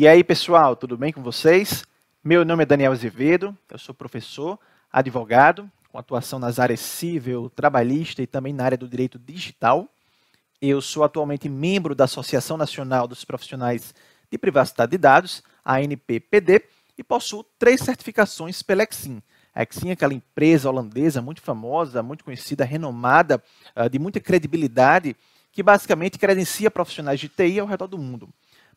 E aí, pessoal, tudo bem com vocês? Meu nome é Daniel Azevedo, eu sou professor, advogado, com atuação nas áreas civil, trabalhista e também na área do direito digital. Eu sou atualmente membro da Associação Nacional dos Profissionais de Privacidade de Dados, a ANPPD, e possuo três certificações pela Exim. A Exim é aquela empresa holandesa muito famosa, muito conhecida, renomada, ah, de muita credibilidade, que basicamente credencia profissionais de TI ao redor do mundo.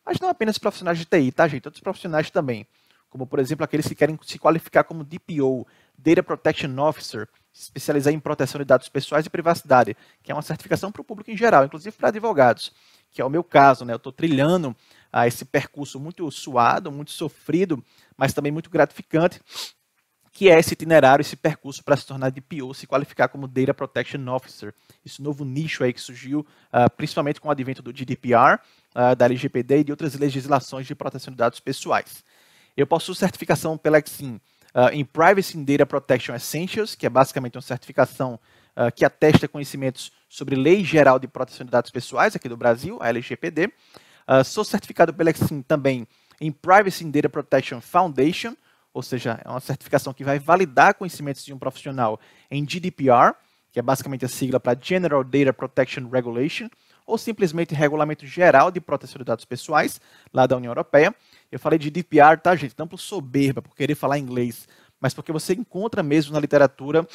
Mas não apenas profissionais de TI, tá, gente? Outros profissionais também. Como, por exemplo, aqueles que querem se qualificar como DPO, Data Protection Officer, se especializar em proteção de dados pessoais e privacidade, que é uma certificação para o público em geral, inclusive para advogados, que é o meu caso, né? Eu estou trilhando ah, esse percurso muito suado, muito sofrido, mas também muito gratificante, que é esse itinerário, esse percurso para se tornar DPO, se qualificar como Data Protection Officer. Esse novo nicho aí que surgiu, uh, principalmente com o advento do GDPR, uh, da LGPD e de outras legislações de proteção de dados pessoais. Eu possuo certificação pela Exim uh, em Privacy and Data Protection Essentials, que é basicamente uma certificação uh, que atesta conhecimentos sobre Lei Geral de Proteção de Dados Pessoais aqui do Brasil, a LGPD. Uh, sou certificado pela Exim também em Privacy and Data Protection Foundation, ou seja, é uma certificação que vai validar conhecimentos de um profissional em GDPR, que é basicamente a sigla para General Data Protection Regulation, ou simplesmente Regulamento Geral de Proteção de Dados Pessoais, lá da União Europeia. Eu falei de GDPR, tá, gente? Não por soberba, por querer falar inglês, mas porque você encontra mesmo na literatura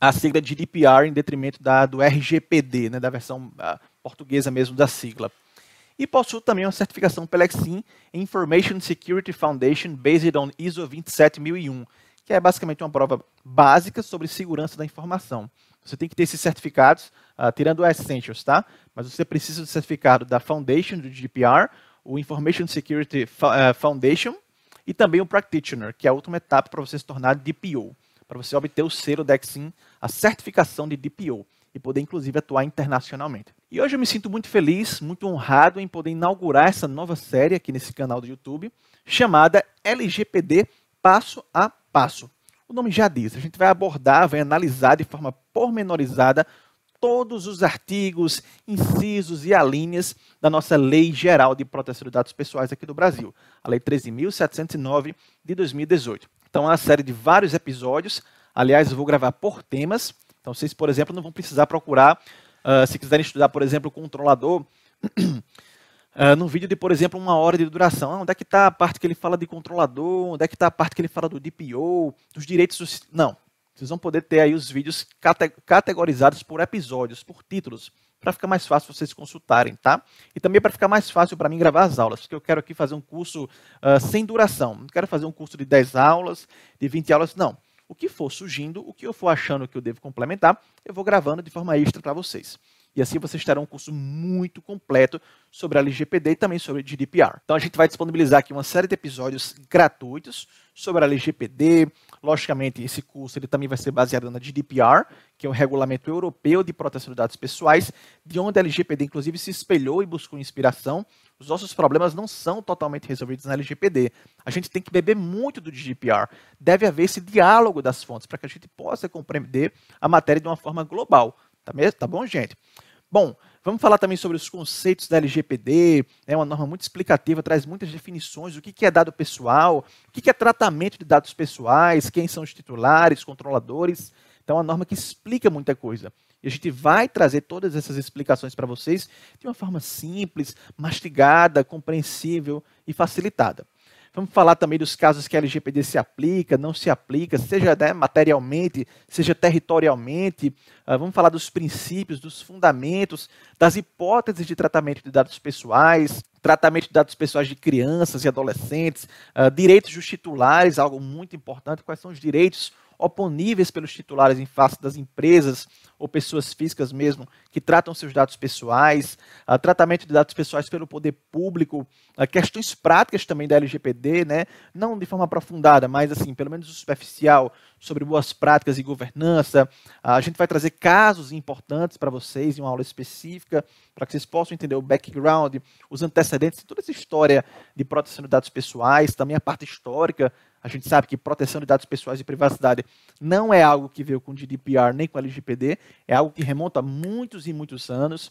a sigla GDPR em detrimento da, do RGPD, né, da versão uh, portuguesa mesmo da sigla. E possuo também uma certificação pela Exim Information Security Foundation based on ISO 27001, que é basicamente uma prova básica sobre segurança da informação. Você tem que ter esses certificados, uh, tirando o Essentials, tá? Mas você precisa do certificado da Foundation, do GDPR, o Information Security uh, Foundation e também o Practitioner, que é a última etapa para você se tornar DPO, para você obter o selo da a certificação de DPO e poder inclusive atuar internacionalmente. E hoje eu me sinto muito feliz, muito honrado em poder inaugurar essa nova série aqui nesse canal do YouTube, chamada LGPD Passo a Passo. O nome já diz, a gente vai abordar, vai analisar de forma pormenorizada todos os artigos, incisos e alíneas da nossa Lei Geral de Proteção de Dados Pessoais aqui do Brasil, a Lei 13.709 de 2018. Então, é uma série de vários episódios. Aliás, eu vou gravar por temas. Então, vocês, por exemplo, não vão precisar procurar, uh, se quiserem estudar, por exemplo, o controlador, uh, num vídeo de, por exemplo, uma hora de duração. Ah, onde é que está a parte que ele fala de controlador? Onde é que está a parte que ele fala do DPO, dos direitos... Não, vocês vão poder ter aí os vídeos categorizados por episódios, por títulos, para ficar mais fácil vocês consultarem, tá? E também para ficar mais fácil para mim gravar as aulas, porque eu quero aqui fazer um curso uh, sem duração. Não quero fazer um curso de 10 aulas, de 20 aulas, não. O que for surgindo, o que eu for achando que eu devo complementar, eu vou gravando de forma extra para vocês. E assim vocês terão um curso muito completo sobre a LGPD e também sobre GDPR. Então a gente vai disponibilizar aqui uma série de episódios gratuitos sobre a LGPD. Logicamente, esse curso ele também vai ser baseado na GDPR, que é o Regulamento Europeu de Proteção de Dados Pessoais, de onde a LGPD inclusive se espelhou e buscou inspiração. Os nossos problemas não são totalmente resolvidos na LGPD. A gente tem que beber muito do GDPR. Deve haver esse diálogo das fontes para que a gente possa compreender a matéria de uma forma global. Tá, mesmo? tá bom, gente? Bom, vamos falar também sobre os conceitos da LGPD. É uma norma muito explicativa, traz muitas definições do que é dado pessoal, o que é tratamento de dados pessoais, quem são os titulares, controladores. Então, é uma norma que explica muita coisa. E a gente vai trazer todas essas explicações para vocês de uma forma simples, mastigada, compreensível e facilitada. Vamos falar também dos casos que a LGPD se aplica, não se aplica, seja né, materialmente, seja territorialmente. Uh, vamos falar dos princípios, dos fundamentos, das hipóteses de tratamento de dados pessoais, tratamento de dados pessoais de crianças e adolescentes, uh, direitos dos titulares, algo muito importante. Quais são os direitos oponíveis pelos titulares em face das empresas ou pessoas físicas mesmo que tratam seus dados pessoais, uh, tratamento de dados pessoais pelo poder público, uh, questões práticas também da LGPD, né? não de forma aprofundada, mas assim, pelo menos superficial, sobre boas práticas e governança. Uh, a gente vai trazer casos importantes para vocês em uma aula específica, para que vocês possam entender o background, os antecedentes, toda essa história de proteção de dados pessoais, também a parte histórica a gente sabe que proteção de dados pessoais e privacidade não é algo que veio com o GDPR nem com a LGPD, é algo que remonta a muitos e muitos anos.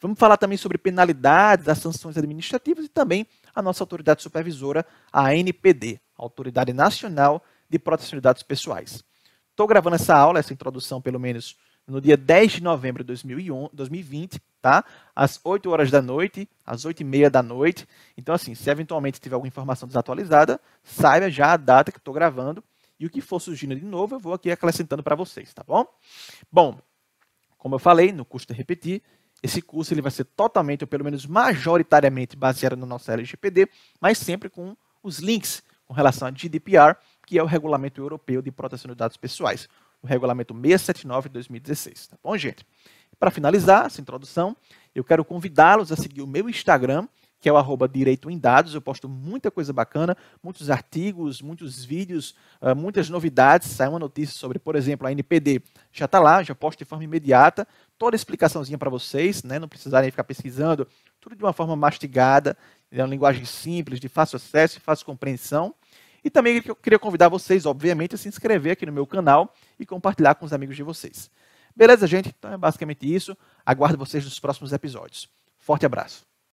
Vamos falar também sobre penalidades, as sanções administrativas e também a nossa autoridade supervisora, a ANPD, Autoridade Nacional de Proteção de Dados Pessoais. Estou gravando essa aula, essa introdução, pelo menos no dia 10 de novembro de 2020, tá? Às 8 horas da noite, às 8 e meia da noite. Então, assim, se eventualmente tiver alguma informação desatualizada, saiba já a data que estou gravando e o que for surgindo de novo, eu vou aqui acrescentando para vocês, tá bom? Bom, como eu falei, no custo de repetir, esse curso ele vai ser totalmente, ou pelo menos majoritariamente, baseado no nosso LGPD, mas sempre com os links com relação a GDPR, que é o Regulamento Europeu de Proteção de Dados Pessoais, o Regulamento 679 de 2016. Tá bom, gente? Para finalizar essa introdução, eu quero convidá-los a seguir o meu Instagram, que é o arroba Direito em Dados. Eu posto muita coisa bacana, muitos artigos, muitos vídeos, uh, muitas novidades. Sai uma notícia sobre, por exemplo, a NPD. Já está lá, já posto de forma imediata. Toda a explicaçãozinha para vocês, né? não precisarem ficar pesquisando. Tudo de uma forma mastigada, é uma linguagem simples, de fácil acesso e fácil compreensão. E também eu queria convidar vocês, obviamente, a se inscrever aqui no meu canal e compartilhar com os amigos de vocês. Beleza, gente? Então é basicamente isso. Aguardo vocês nos próximos episódios. Forte abraço.